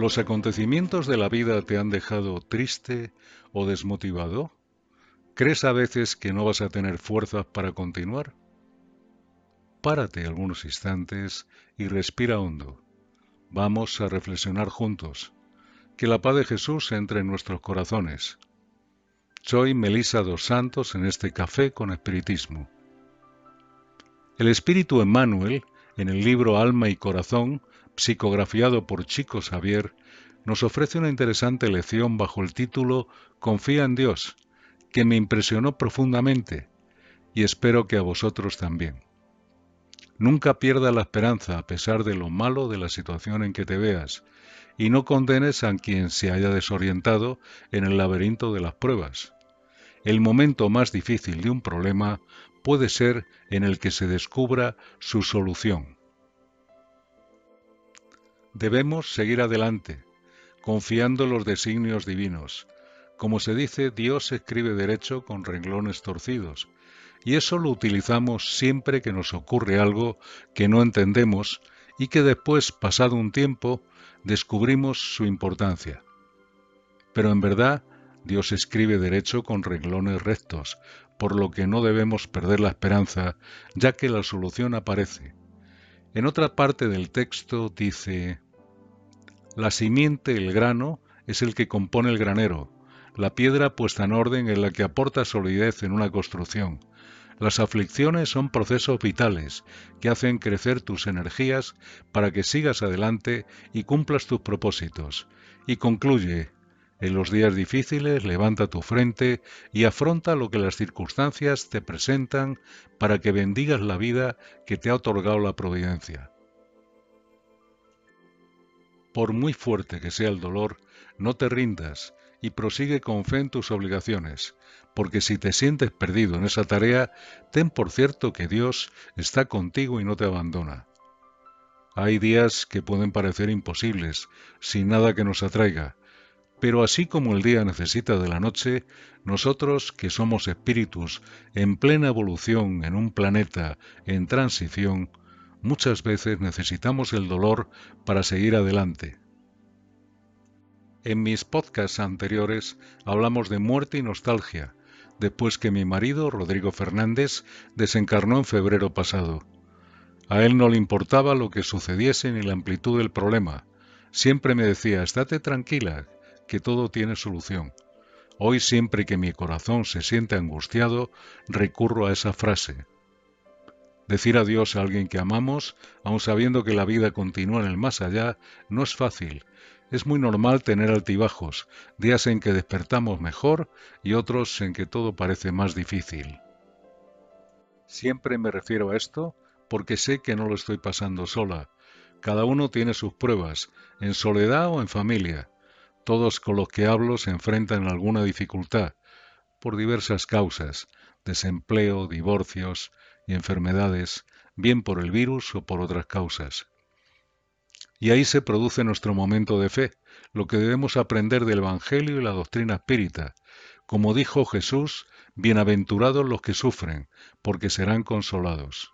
¿Los acontecimientos de la vida te han dejado triste o desmotivado? ¿Crees a veces que no vas a tener fuerzas para continuar? Párate algunos instantes y respira hondo. Vamos a reflexionar juntos. Que la paz de Jesús entre en nuestros corazones. Soy Melisa dos Santos en este café con espiritismo. El espíritu Emmanuel, en el libro Alma y Corazón, psicografiado por Chico Xavier, nos ofrece una interesante lección bajo el título Confía en Dios, que me impresionó profundamente y espero que a vosotros también. Nunca pierda la esperanza a pesar de lo malo de la situación en que te veas y no condenes a quien se haya desorientado en el laberinto de las pruebas. El momento más difícil de un problema puede ser en el que se descubra su solución. Debemos seguir adelante, confiando en los designios divinos. Como se dice, Dios escribe derecho con renglones torcidos, y eso lo utilizamos siempre que nos ocurre algo que no entendemos y que después, pasado un tiempo, descubrimos su importancia. Pero en verdad, Dios escribe derecho con renglones rectos, por lo que no debemos perder la esperanza, ya que la solución aparece. En otra parte del texto dice, La simiente, el grano, es el que compone el granero, la piedra puesta en orden es la que aporta solidez en una construcción. Las aflicciones son procesos vitales que hacen crecer tus energías para que sigas adelante y cumplas tus propósitos. Y concluye, en los días difíciles levanta tu frente y afronta lo que las circunstancias te presentan para que bendigas la vida que te ha otorgado la providencia. Por muy fuerte que sea el dolor, no te rindas y prosigue con fe en tus obligaciones, porque si te sientes perdido en esa tarea, ten por cierto que Dios está contigo y no te abandona. Hay días que pueden parecer imposibles, sin nada que nos atraiga, pero así como el día necesita de la noche, nosotros que somos espíritus en plena evolución en un planeta en transición, muchas veces necesitamos el dolor para seguir adelante. En mis podcasts anteriores hablamos de muerte y nostalgia, después que mi marido, Rodrigo Fernández, desencarnó en febrero pasado. A él no le importaba lo que sucediese ni la amplitud del problema. Siempre me decía, estate tranquila, que todo tiene solución. Hoy siempre que mi corazón se siente angustiado, recurro a esa frase. Decir adiós a alguien que amamos, aun sabiendo que la vida continúa en el más allá, no es fácil, es muy normal tener altibajos, días en que despertamos mejor y otros en que todo parece más difícil. Siempre me refiero a esto porque sé que no lo estoy pasando sola. Cada uno tiene sus pruebas, en soledad o en familia. Todos con los que hablo se enfrentan a alguna dificultad, por diversas causas, desempleo, divorcios y enfermedades, bien por el virus o por otras causas. Y ahí se produce nuestro momento de fe, lo que debemos aprender del Evangelio y la doctrina espírita. Como dijo Jesús, bienaventurados los que sufren, porque serán consolados.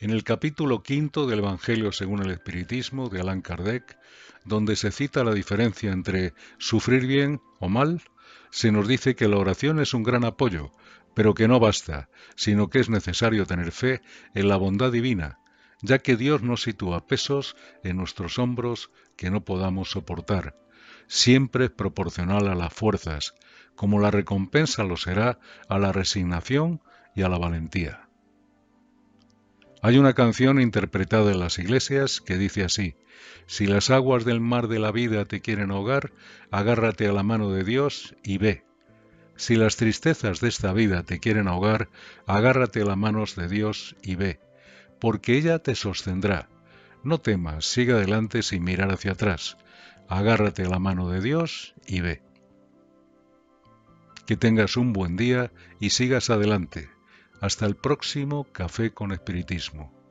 En el capítulo quinto del Evangelio según el Espiritismo de Allan Kardec, donde se cita la diferencia entre sufrir bien o mal, se nos dice que la oración es un gran apoyo, pero que no basta, sino que es necesario tener fe en la bondad divina, ya que Dios no sitúa pesos en nuestros hombros que no podamos soportar. Siempre es proporcional a las fuerzas, como la recompensa lo será a la resignación y a la valentía. Hay una canción interpretada en las iglesias que dice así, Si las aguas del mar de la vida te quieren ahogar, agárrate a la mano de Dios y ve. Si las tristezas de esta vida te quieren ahogar, agárrate a las manos de Dios y ve porque ella te sostendrá. No temas, sigue adelante sin mirar hacia atrás. Agárrate a la mano de Dios y ve. Que tengas un buen día y sigas adelante. Hasta el próximo Café con Espiritismo.